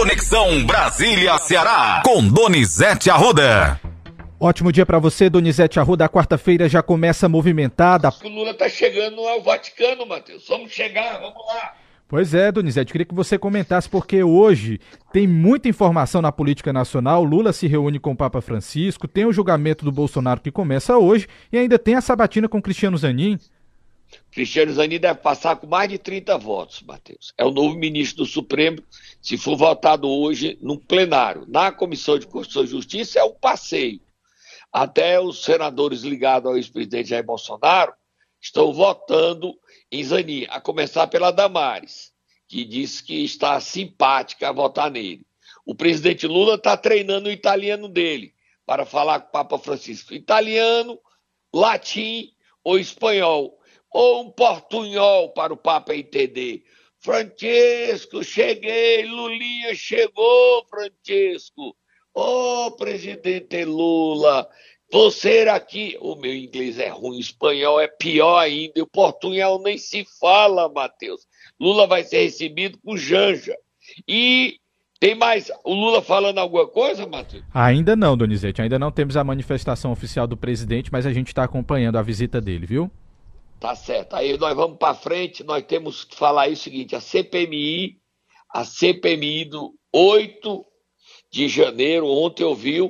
Conexão Brasília-Ceará, com Donizete Arruda. Ótimo dia para você, Donizete Arruda. A quarta-feira já começa movimentada. O Lula tá chegando ao Vaticano, Matheus. Vamos chegar, vamos lá. Pois é, Donizete, queria que você comentasse, porque hoje tem muita informação na política nacional. Lula se reúne com o Papa Francisco, tem o julgamento do Bolsonaro que começa hoje e ainda tem a sabatina com Cristiano Zanin. Cristiano Zanin deve passar com mais de 30 votos, Matheus. É o novo ministro do Supremo, se for votado hoje no plenário. Na Comissão de Constituição e Justiça é um passeio. Até os senadores ligados ao ex-presidente Jair Bolsonaro estão votando em Zanin, a começar pela Damares, que disse que está simpática a votar nele. O presidente Lula está treinando o italiano dele para falar com o Papa Francisco. Italiano, latim ou espanhol, ou um portunhol para o Papa entender. Francisco, cheguei, Lulinha chegou, Francisco. Ô, oh, presidente Lula, você aqui, o meu inglês é ruim, espanhol é pior ainda, o portunhol nem se fala, Matheus. Lula vai ser recebido com janja. E tem mais, o Lula falando alguma coisa, Matheus? Ainda não, Donizete, ainda não temos a manifestação oficial do presidente, mas a gente está acompanhando a visita dele, viu? Tá certo. Aí nós vamos para frente, nós temos que falar aí o seguinte, a CPMI, a CPMI do 8 de janeiro, ontem eu vi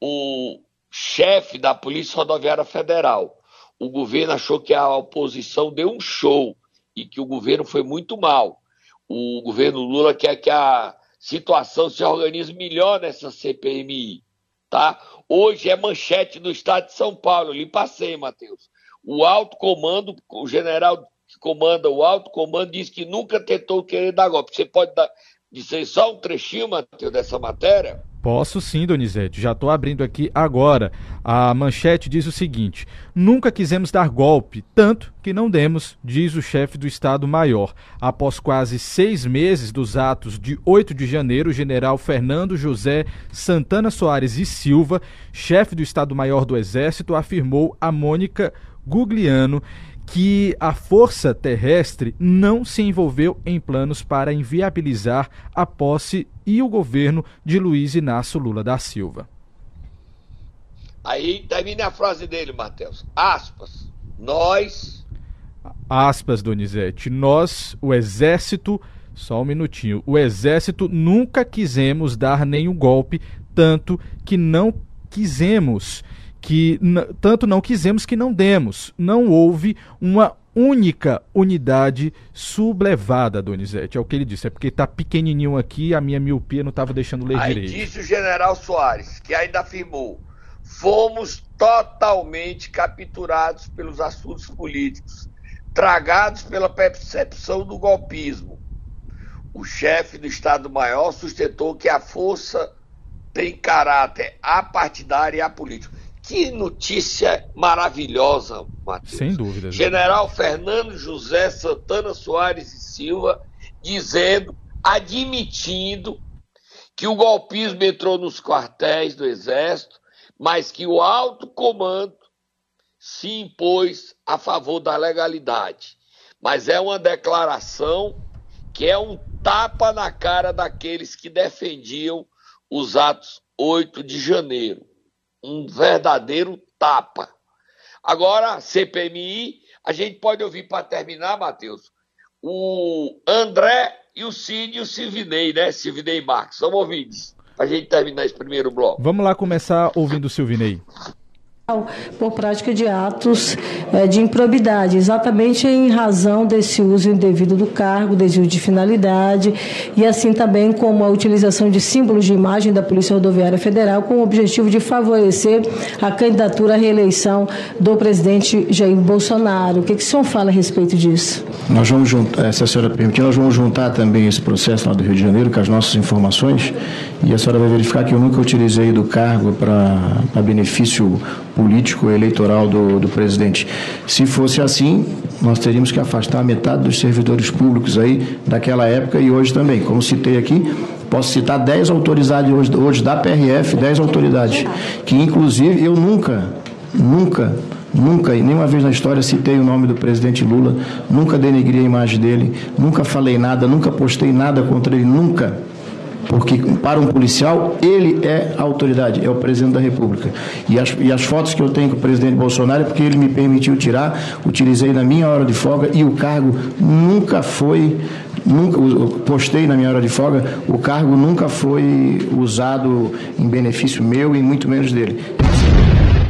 o chefe da Polícia Rodoviária Federal. O governo achou que a oposição deu um show e que o governo foi muito mal. O governo Lula quer que a situação se organize melhor nessa CPMI, tá? Hoje é manchete do estado de São Paulo, eu lhe passei, Matheus. O alto comando, o general que comanda o alto comando diz que nunca tentou querer dar golpe. Você pode dar, dizer só um trechinho, Matheus, dessa matéria? Posso sim, Donizete. Já estou abrindo aqui agora. A manchete diz o seguinte: Nunca quisemos dar golpe, tanto que não demos, diz o chefe do Estado-Maior. Após quase seis meses dos atos de 8 de janeiro, o general Fernando José Santana Soares e Silva, chefe do Estado-Maior do Exército, afirmou a Mônica Gugliano que a força terrestre não se envolveu em planos para inviabilizar a posse e o governo de Luiz Inácio Lula da Silva. Aí termina a frase dele, Matheus. Aspas. Nós. Aspas, Donizete. Nós, o Exército. Só um minutinho. O Exército nunca quisemos dar nenhum golpe, tanto que não quisemos que tanto não quisemos que não demos. Não houve uma única unidade sublevada, Donizete. É o que ele disse. É porque está pequenininho aqui, a minha miopia não estava deixando ler Aí direito. disse o general Soares, que ainda afirmou: fomos totalmente capturados pelos assuntos políticos, tragados pela percepção do golpismo. O chefe do Estado-Maior sustentou que a força tem caráter apartidário e apolítico. Que notícia maravilhosa, Matheus. Sem dúvida. General Fernando José Santana Soares e Silva dizendo, admitindo que o golpismo entrou nos quartéis do Exército, mas que o alto comando se impôs a favor da legalidade. Mas é uma declaração que é um tapa na cara daqueles que defendiam os atos 8 de janeiro um verdadeiro tapa. Agora, CPMI, a gente pode ouvir para terminar, Matheus, o André e o Cid e o Silvinei, né? Silvinei Marques. Vamos ouvir para a gente terminar esse primeiro bloco. Vamos lá começar ouvindo o Silvinei por prática de atos é, de improbidade, exatamente em razão desse uso indevido do cargo, desvio de finalidade e assim também como a utilização de símbolos de imagem da Polícia Rodoviária Federal com o objetivo de favorecer a candidatura à reeleição do presidente Jair Bolsonaro. O que, que o senhor fala a respeito disso? Nós vamos juntar, se a senhora permitir, nós vamos juntar também esse processo lá do Rio de Janeiro com as nossas informações e a senhora vai verificar que eu nunca utilizei do cargo para benefício político eleitoral do, do presidente. Se fosse assim, nós teríamos que afastar metade dos servidores públicos aí daquela época e hoje também. Como citei aqui, posso citar 10 autoridades hoje, hoje da PRF, 10 autoridades, que inclusive eu nunca, nunca Nunca, nenhuma vez na história, citei o nome do presidente Lula, nunca denegri a imagem dele, nunca falei nada, nunca postei nada contra ele, nunca. Porque para um policial, ele é a autoridade, é o presidente da República. E as, e as fotos que eu tenho com o presidente Bolsonaro é porque ele me permitiu tirar, utilizei na minha hora de folga e o cargo nunca foi nunca postei na minha hora de folga, o cargo nunca foi usado em benefício meu e muito menos dele.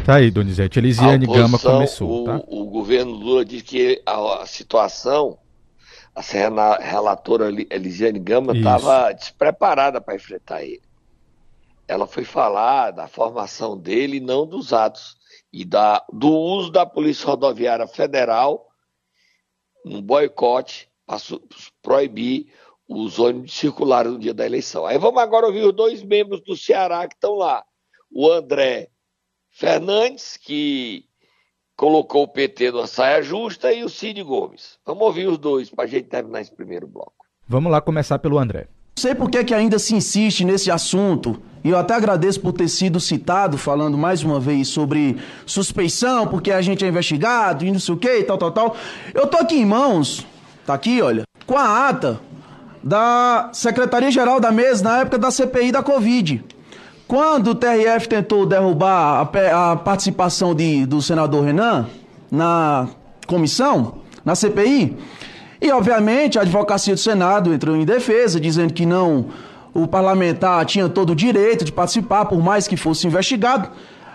Tá aí, Donizete. Elisiane Gama começou. O, tá? o governo Lula diz que a, a situação, a relatora Elisiane Gama estava despreparada para enfrentar ele. Ela foi falar da formação dele e não dos atos. E da, do uso da Polícia Rodoviária Federal um boicote para proibir os ônibus circulares no dia da eleição. Aí vamos agora ouvir os dois membros do Ceará que estão lá. O André Fernandes, que colocou o PT numa saia justa, e o Cid Gomes. Vamos ouvir os dois para a gente terminar esse primeiro bloco. Vamos lá começar pelo André. Não sei por que, que ainda se insiste nesse assunto, e eu até agradeço por ter sido citado, falando mais uma vez sobre suspeição, porque a gente é investigado e não sei o que, tal, tal, tal. Eu tô aqui em mãos, tá aqui, olha, com a ata da Secretaria-Geral da Mesa na época da CPI da Covid. Quando o TRF tentou derrubar a, a participação de, do senador Renan na comissão, na CPI, e obviamente a advocacia do Senado entrou em defesa, dizendo que não o parlamentar tinha todo o direito de participar, por mais que fosse investigado.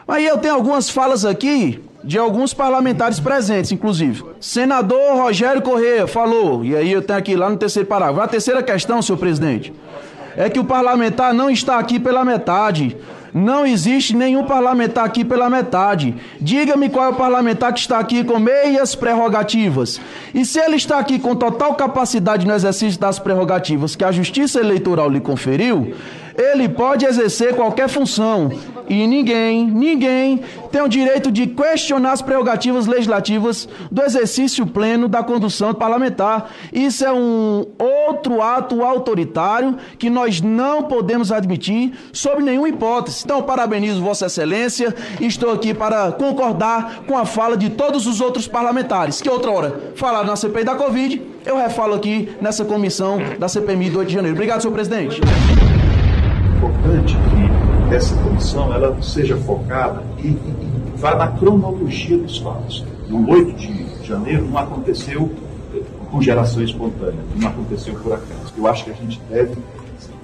Aí eu tenho algumas falas aqui de alguns parlamentares presentes, inclusive. Senador Rogério Corrêa falou, e aí eu tenho aqui lá no terceiro parágrafo. A terceira questão, senhor presidente é que o parlamentar não está aqui pela metade. Não existe nenhum parlamentar aqui pela metade. Diga-me qual é o parlamentar que está aqui com meias prerrogativas. E se ele está aqui com total capacidade no exercício das prerrogativas que a Justiça Eleitoral lhe conferiu, ele pode exercer qualquer função e ninguém, ninguém tem o direito de questionar as prerrogativas legislativas do exercício pleno da condução parlamentar. Isso é um outro ato autoritário que nós não podemos admitir sob nenhuma hipótese. Então, parabenizo Vossa Excelência estou aqui para concordar com a fala de todos os outros parlamentares que outra hora falaram na CPI da Covid, eu refalo aqui nessa comissão da CPMI do 8 de janeiro. Obrigado, senhor presidente importante que essa comissão ela seja focada e, e, e vá na cronologia dos fatos. No 8 de janeiro não aconteceu com geração espontânea, não aconteceu por acaso. Eu acho que a gente deve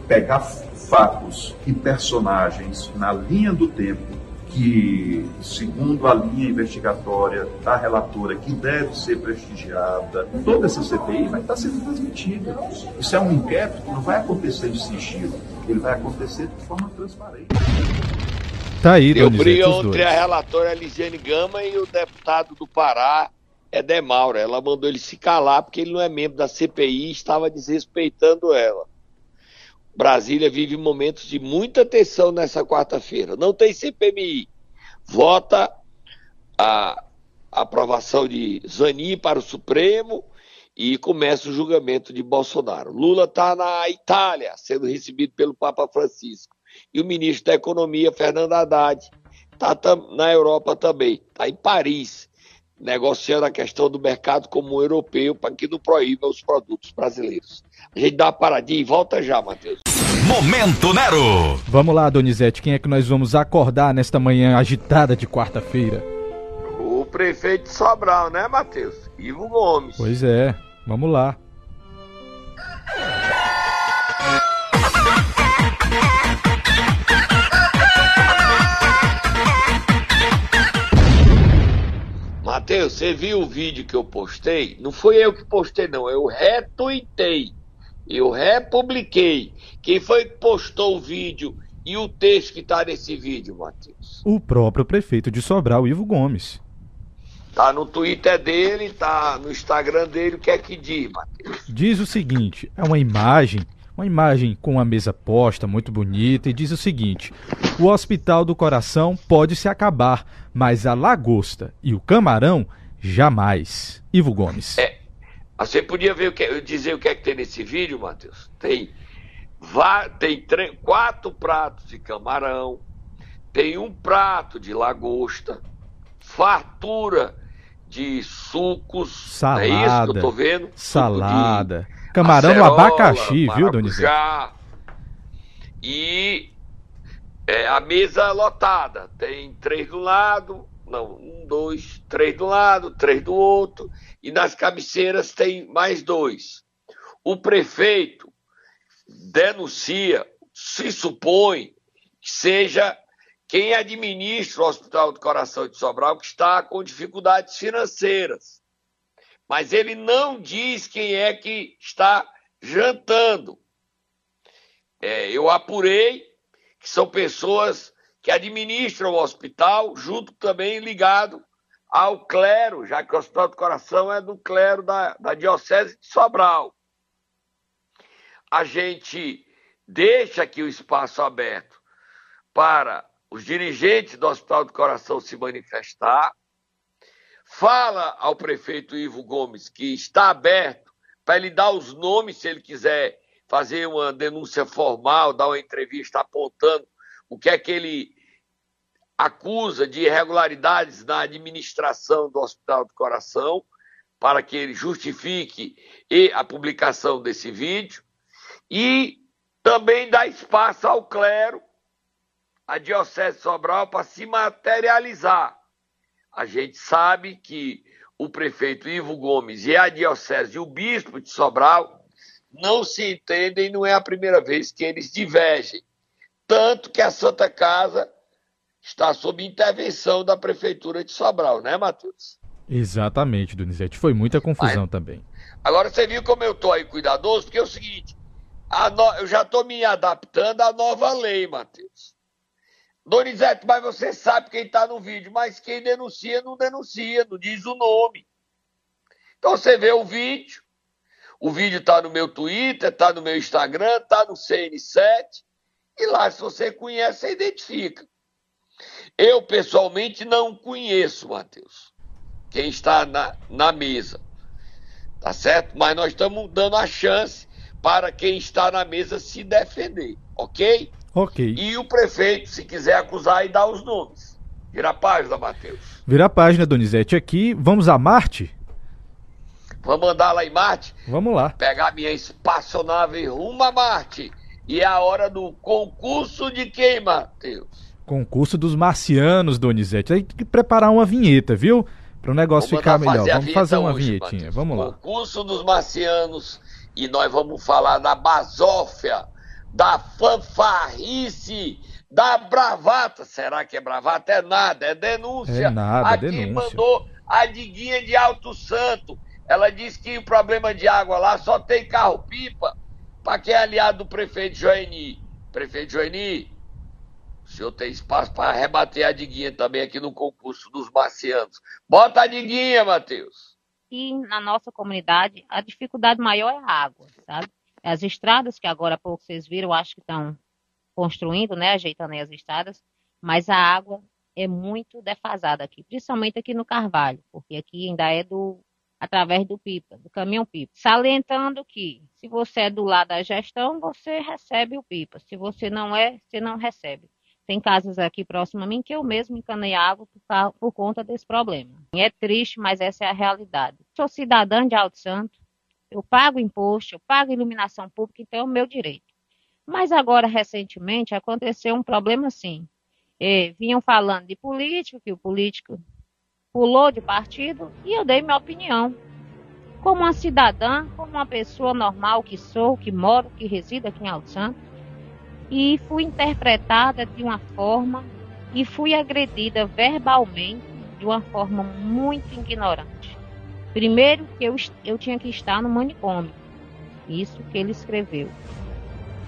pegar fatos e personagens na linha do tempo que, segundo a linha investigatória da relatora, que deve ser prestigiada, toda essa CPI vai estar sendo transmitida. Isso é um inquérito que não vai acontecer de sigilo, ele vai acontecer de forma transparente. Tá aí, Eu brigo entre a relatora Elisiane Gama e o deputado do Pará, Edemaura. Ela mandou ele se calar porque ele não é membro da CPI e estava desrespeitando ela. Brasília vive momentos de muita tensão nessa quarta-feira. Não tem CPMI. Vota a aprovação de Zanin para o Supremo e começa o julgamento de Bolsonaro. Lula está na Itália, sendo recebido pelo Papa Francisco. E o ministro da Economia, Fernando Haddad, está na Europa também. Está em Paris, negociando a questão do mercado comum europeu para que não proíba os produtos brasileiros. A gente dá uma paradinha e volta já, Matheus. Momento Nero! Vamos lá, Donizete, quem é que nós vamos acordar nesta manhã agitada de quarta-feira? O prefeito de Sobral, né, Matheus? Ivo Gomes. Pois é, vamos lá. Matheus, você viu o vídeo que eu postei? Não foi eu que postei, não. Eu retuitei. Eu republiquei. Quem foi que postou o vídeo e o texto que está nesse vídeo, Matheus? O próprio prefeito de Sobral, Ivo Gomes. Tá no Twitter dele, tá no Instagram dele, o que é que diz, Matheus? Diz o seguinte: é uma imagem, uma imagem com uma mesa posta, muito bonita, e diz o seguinte: o Hospital do Coração pode se acabar, mas a lagosta e o camarão jamais. Ivo Gomes. É, você podia ver o que, dizer o que é que tem nesse vídeo, Matheus? Tem, tem quatro pratos de camarão, tem um prato de lagosta, fartura de sucos. Salada. É isso que eu tô vendo? Salada. Camarão no abacaxi, viu, Donizete? e é, a mesa lotada. Tem três do lado, não, um, dois, três do lado, três do outro, e nas cabeceiras tem mais dois. O prefeito denuncia, se supõe que seja quem administra o Hospital do Coração de Sobral que está com dificuldades financeiras. Mas ele não diz quem é que está jantando. É, eu apurei que são pessoas que administram o hospital, junto também ligado ao clero, já que o Hospital do Coração é do clero da, da Diocese de Sobral. A gente deixa aqui o espaço aberto para os dirigentes do Hospital do Coração se manifestar, fala ao prefeito Ivo Gomes que está aberto para ele dar os nomes se ele quiser fazer uma denúncia formal, dar uma entrevista apontando o que é que ele acusa de irregularidades na administração do Hospital do Coração, para que ele justifique a publicação desse vídeo, e também dá espaço ao clero, a Diocese de Sobral, para se materializar. A gente sabe que o prefeito Ivo Gomes e a Diocese e o bispo de Sobral não se entendem, não é a primeira vez que eles divergem. Tanto que a Santa Casa está sob intervenção da Prefeitura de Sobral, né, Matheus? Exatamente, Donizete. Foi muita confusão Mas, também. Agora você viu como eu estou aí cuidadoso, porque é o seguinte, no... eu já estou me adaptando à nova lei, Matheus. Donizete, mas você sabe quem está no vídeo, mas quem denuncia não denuncia, não diz o nome. Então você vê o vídeo, o vídeo está no meu Twitter, está no meu Instagram, está no CN7, e lá, se você conhece, você identifica. Eu, pessoalmente, não conheço, Matheus, quem está na, na mesa. Tá certo? Mas nós estamos dando a chance para quem está na mesa se defender, ok? Ok. E o prefeito, se quiser acusar, e dar os nomes. Vira a página, Matheus. Vira a página, Donizete. Aqui, vamos a Marte? Vamos andar lá em Marte? Vamos lá. Pegar minha espaçonave rumo a Marte. E é a hora do concurso de quem, Matheus? Concurso dos marcianos, Donizete. Tem que preparar uma vinheta, viu? Para o negócio vamos ficar melhor. Vamos fazer uma hoje, vinhetinha. Vamos lá. Concurso dos marcianos. E nós vamos falar da basófia, da fanfarrice, da bravata. Será que é bravata? É nada, é denúncia. É nada, Aqui denúncia. mandou a Diguinha de Alto Santo. Ela disse que o problema de água lá só tem carro-pipa para quem é aliado do prefeito Joeni. Prefeito Joeni, o senhor tem espaço para rebater a diguinha também aqui no concurso dos marcianos. Bota a diguinha, Matheus. E na nossa comunidade, a dificuldade maior é a água, sabe? As estradas, que agora há pouco vocês viram, acho que estão construindo, né? Ajeitando aí as estradas, mas a água é muito defasada aqui, principalmente aqui no Carvalho, porque aqui ainda é do através do pipa, do caminhão pipa, salientando que se você é do lado da gestão, você recebe o pipa, se você não é, você não recebe. Tem casas aqui próximo a mim que eu mesmo encanei água por, por conta desse problema. É triste, mas essa é a realidade. Sou cidadã de Alto Santo, eu pago imposto, eu pago iluminação pública, então é o meu direito. Mas agora, recentemente, aconteceu um problema assim. Vinham falando de político, que o político pulou de partido, e eu dei minha opinião. Como uma cidadã, como uma pessoa normal que sou, que moro, que resido aqui em Alto Santo, e fui interpretada de uma forma e fui agredida verbalmente de uma forma muito ignorante. Primeiro, que eu, eu tinha que estar no manicômio, isso que ele escreveu.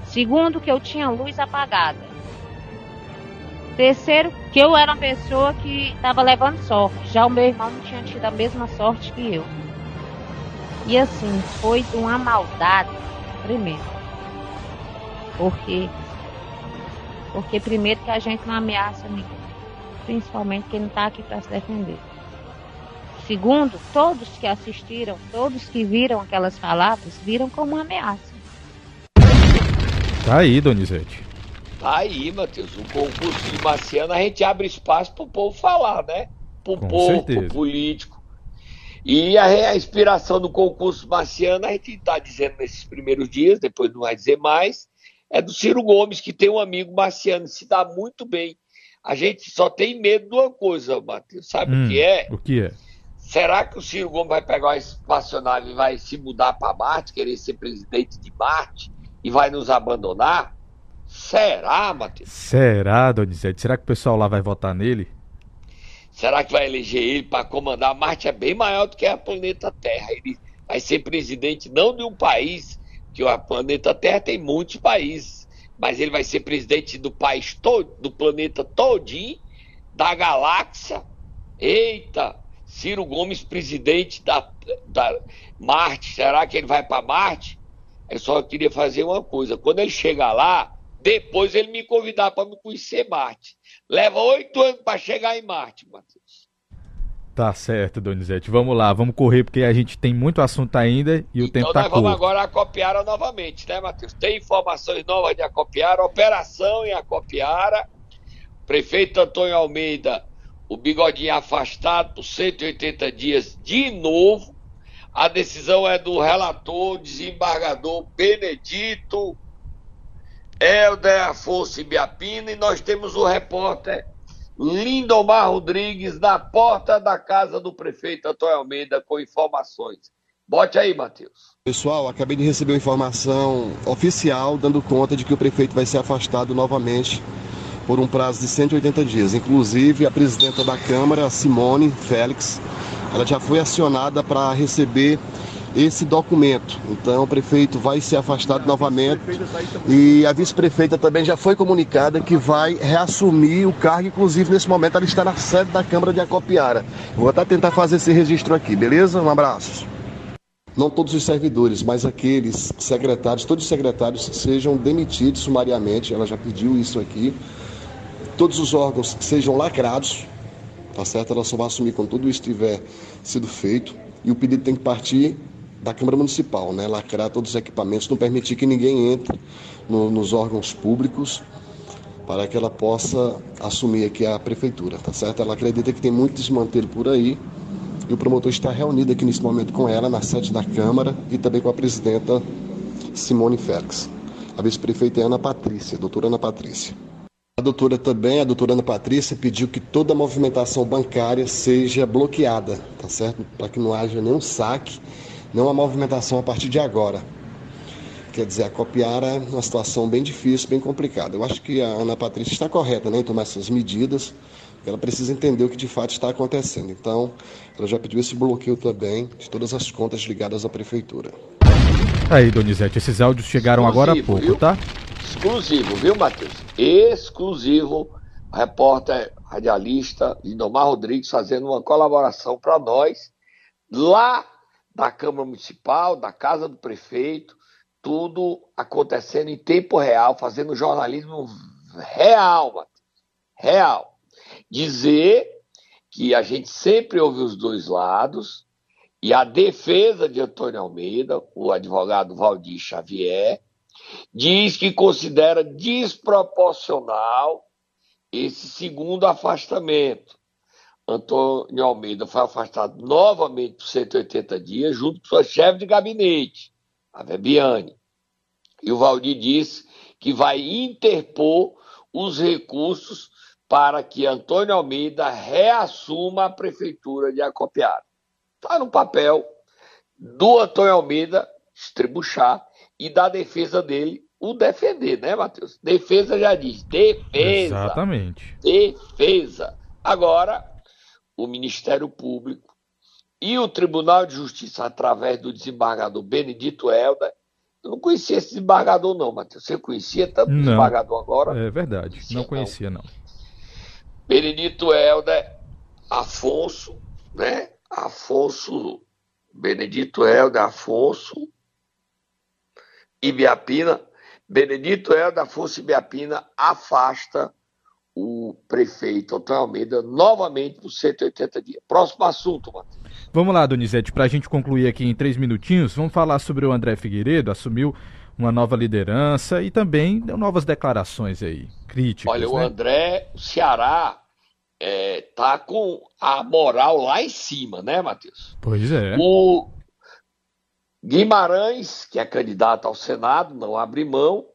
Segundo, que eu tinha luz apagada. Terceiro, que eu era uma pessoa que estava levando sorte. Já o meu irmão não tinha tido a mesma sorte que eu. E assim, foi de uma maldade primeiro. Porque porque primeiro que a gente não ameaça ninguém, principalmente quem não está aqui para se defender. Segundo, todos que assistiram, todos que viram aquelas palavras, viram como uma ameaça. Tá aí, Donizete. Tá aí, Matheus. O concurso de Marciano a gente abre espaço pro povo falar, né? Pro Com povo, certeza. pro político. E a, a inspiração do concurso marciano a gente está dizendo nesses primeiros dias, depois não vai dizer mais, é do Ciro Gomes, que tem um amigo marciano, se dá muito bem. A gente só tem medo de uma coisa, Matheus. Sabe hum, o que é? O que é? Será que o Ciro Gomes vai pegar uma espaçonave e vai se mudar para Marte, querer ser presidente de Marte e vai nos abandonar? Será, Matheus? Será, Donizete? Será que o pessoal lá vai votar nele? Será que vai eleger ele para comandar? Marte é bem maior do que a planeta Terra. Ele vai ser presidente não de um país, que o planeta Terra tem muitos países, mas ele vai ser presidente do país todo, do planeta todinho, da galáxia. Eita, Ciro Gomes, presidente da, da Marte. Será que ele vai para Marte? Eu só queria fazer uma coisa. Quando ele chegar lá, depois ele me convidar para me conhecer Marte. Leva oito anos para chegar em Marte, Matheus. Tá certo, Donizete. Vamos lá, vamos correr, porque a gente tem muito assunto ainda e o então tempo tá curto. Então nós vamos agora Acopiara novamente, né, Matheus? Tem informações novas de Acopiara, operação em Acopiara. Prefeito Antônio Almeida, o bigodinho afastado por 180 dias de novo. A decisão é do relator, desembargador Benedito Helder Afonso Ibiapina e nós temos o repórter Lindomar Rodrigues na porta da casa do prefeito Antônio Almeida com informações. Bote aí, Matheus. Pessoal, acabei de receber uma informação oficial dando conta de que o prefeito vai ser afastado novamente por um prazo de 180 dias. Inclusive, a presidenta da Câmara, Simone Félix, ela já foi acionada para receber esse documento. Então o prefeito vai ser afastado novamente e a vice-prefeita também já foi comunicada que vai reassumir o cargo, inclusive nesse momento ela está na sede da Câmara de Acopiara. Vou até tentar fazer esse registro aqui, beleza? Um abraço. Não todos os servidores, mas aqueles secretários, todos os secretários sejam demitidos sumariamente, ela já pediu isso aqui. Todos os órgãos sejam lacrados, tá certo? Ela só vai assumir quando tudo isso tiver sido feito. E o pedido tem que partir da Câmara Municipal, né? lacrar todos os equipamentos, não permitir que ninguém entre no, nos órgãos públicos para que ela possa assumir aqui a prefeitura, tá certo? Ela acredita que tem muito desmantelo por aí e o promotor está reunido aqui nesse momento com ela na sede da Câmara e também com a presidenta Simone Félix. A vice-prefeita é Ana Patrícia, doutora Ana Patrícia. A doutora também, a doutora Ana Patrícia, pediu que toda a movimentação bancária seja bloqueada, tá certo? Para que não haja nenhum saque não a movimentação a partir de agora. Quer dizer, a Copiara é uma situação bem difícil, bem complicada. Eu acho que a Ana Patrícia está correta né, em tomar essas medidas, ela precisa entender o que de fato está acontecendo. Então, ela já pediu esse bloqueio também de todas as contas ligadas à prefeitura. Aí, Donizete, esses áudios chegaram agora há pouco, tá? Exclusivo, viu, Matheus? Exclusivo. Repórter radialista Lindomar Rodrigues fazendo uma colaboração para nós lá da Câmara Municipal, da Casa do Prefeito, tudo acontecendo em tempo real, fazendo jornalismo real, Matheus. Real. Dizer que a gente sempre ouve os dois lados e a defesa de Antônio Almeida, o advogado Valdir Xavier, diz que considera desproporcional esse segundo afastamento. Antônio Almeida foi afastado novamente por 180 dias, junto com sua chefe de gabinete, a Bebiane. E o Valdir disse que vai interpor os recursos para que Antônio Almeida reassuma a prefeitura de Acopiara. Está no papel do Antônio Almeida estribuchar e da defesa dele o defender, né, Matheus? Defesa já diz, defesa. Exatamente. Defesa. Agora, o Ministério Público e o Tribunal de Justiça, através do desembargador Benedito Helder. Eu não conhecia esse desembargador, não, Matheus. Você conhecia tanto não, desembargador agora? É verdade, não conhecia, não. Benedito Helder Afonso, né? Afonso, Benedito Helder Afonso Ibiapina. Benedito Helder Afonso Ibiapina afasta o prefeito Antônio Almeida novamente por 180 dias. Próximo assunto, Matheus. Vamos lá, Donizete, para a gente concluir aqui em três minutinhos, vamos falar sobre o André Figueiredo, assumiu uma nova liderança e também deu novas declarações aí, críticas. Olha, né? o André, o Ceará é, tá com a moral lá em cima, né, Matheus? Pois é. O Guimarães, que é candidato ao Senado, não abre mão,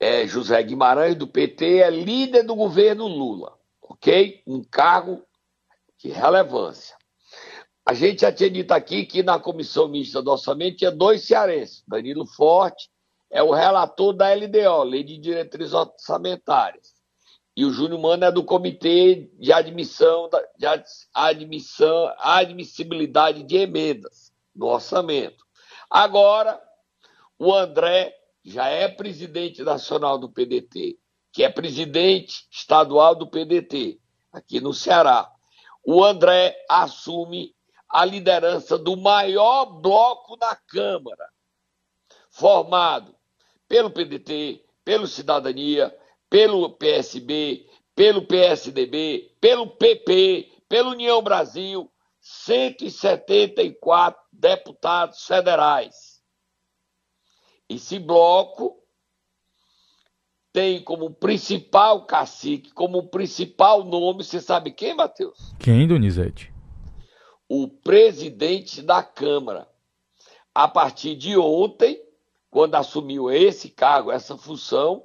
é, José Guimarães, do PT, é líder do governo Lula, ok? Um cargo de relevância. A gente já tinha dito aqui que na comissão mista do orçamento tinha dois cearenses. Danilo Forte é o relator da LDO, Lei de Diretrizes Orçamentárias. E o Júnior Mano é do Comitê de Admissão, de admissão, Admissibilidade de Emendas no Orçamento. Agora, o André já é presidente nacional do PDT, que é presidente estadual do PDT, aqui no Ceará. O André assume a liderança do maior bloco na Câmara, formado pelo PDT, pelo Cidadania, pelo PSB, pelo PSDB, pelo PP, pelo União Brasil, 174 deputados federais. Esse bloco tem como principal cacique, como principal nome, você sabe quem, Matheus? Quem, Donizete? o presidente da Câmara. A partir de ontem, quando assumiu esse cargo, essa função,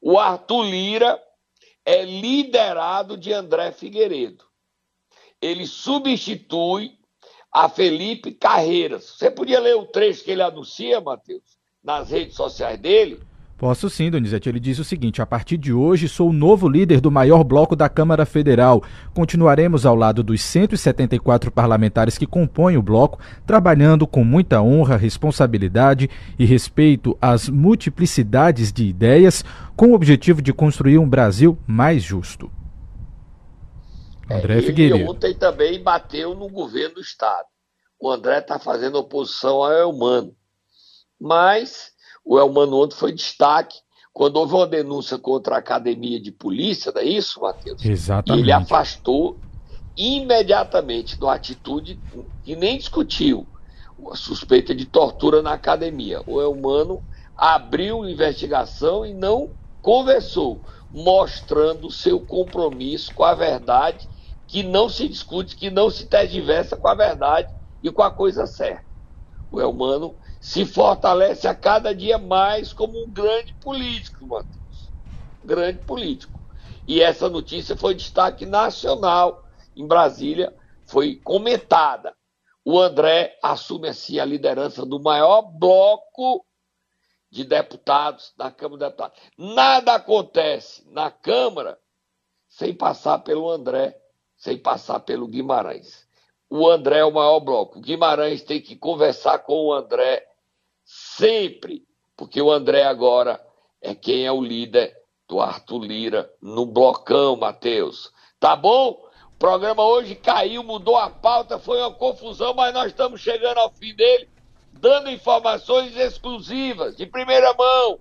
o Arthur Lira é liderado de André Figueiredo. Ele substitui a Felipe Carreiras. Você podia ler o trecho que ele anuncia, Matheus, nas redes sociais dele? Posso sim, Donizete. Ele diz o seguinte: a partir de hoje sou o novo líder do maior bloco da Câmara Federal. Continuaremos ao lado dos 174 parlamentares que compõem o bloco, trabalhando com muita honra, responsabilidade e respeito às multiplicidades de ideias, com o objetivo de construir um Brasil mais justo. André é, Figueiredo. ontem também bateu no governo do Estado. O André está fazendo oposição ao Elmano. Mas o Elmano ontem foi destaque quando houve uma denúncia contra a academia de polícia, não é isso, Matheus? Exatamente. Ele afastou imediatamente da atitude que nem discutiu a suspeita de tortura na academia. O Elmano abriu investigação e não conversou, mostrando seu compromisso com a verdade, que não se discute, que não se tergiversa com a verdade e com a coisa certa. O Elmano se fortalece a cada dia mais como um grande político, Matheus. Grande político. E essa notícia foi destaque nacional em Brasília, foi comentada. O André assume assim a liderança do maior bloco de deputados da Câmara de Deputados. Nada acontece na Câmara sem passar pelo André, sem passar pelo Guimarães. O André é o maior bloco. O Guimarães tem que conversar com o André sempre, porque o André agora é quem é o líder do Arthur Lira no blocão, Matheus. Tá bom? O programa hoje caiu, mudou a pauta, foi uma confusão, mas nós estamos chegando ao fim dele, dando informações exclusivas, de primeira mão,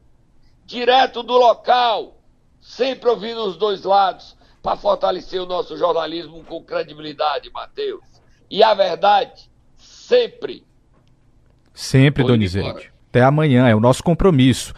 direto do local, sempre ouvindo os dois lados, para fortalecer o nosso jornalismo com credibilidade, Matheus. E a verdade, sempre Sempre, Donizete. Até amanhã, é o nosso compromisso.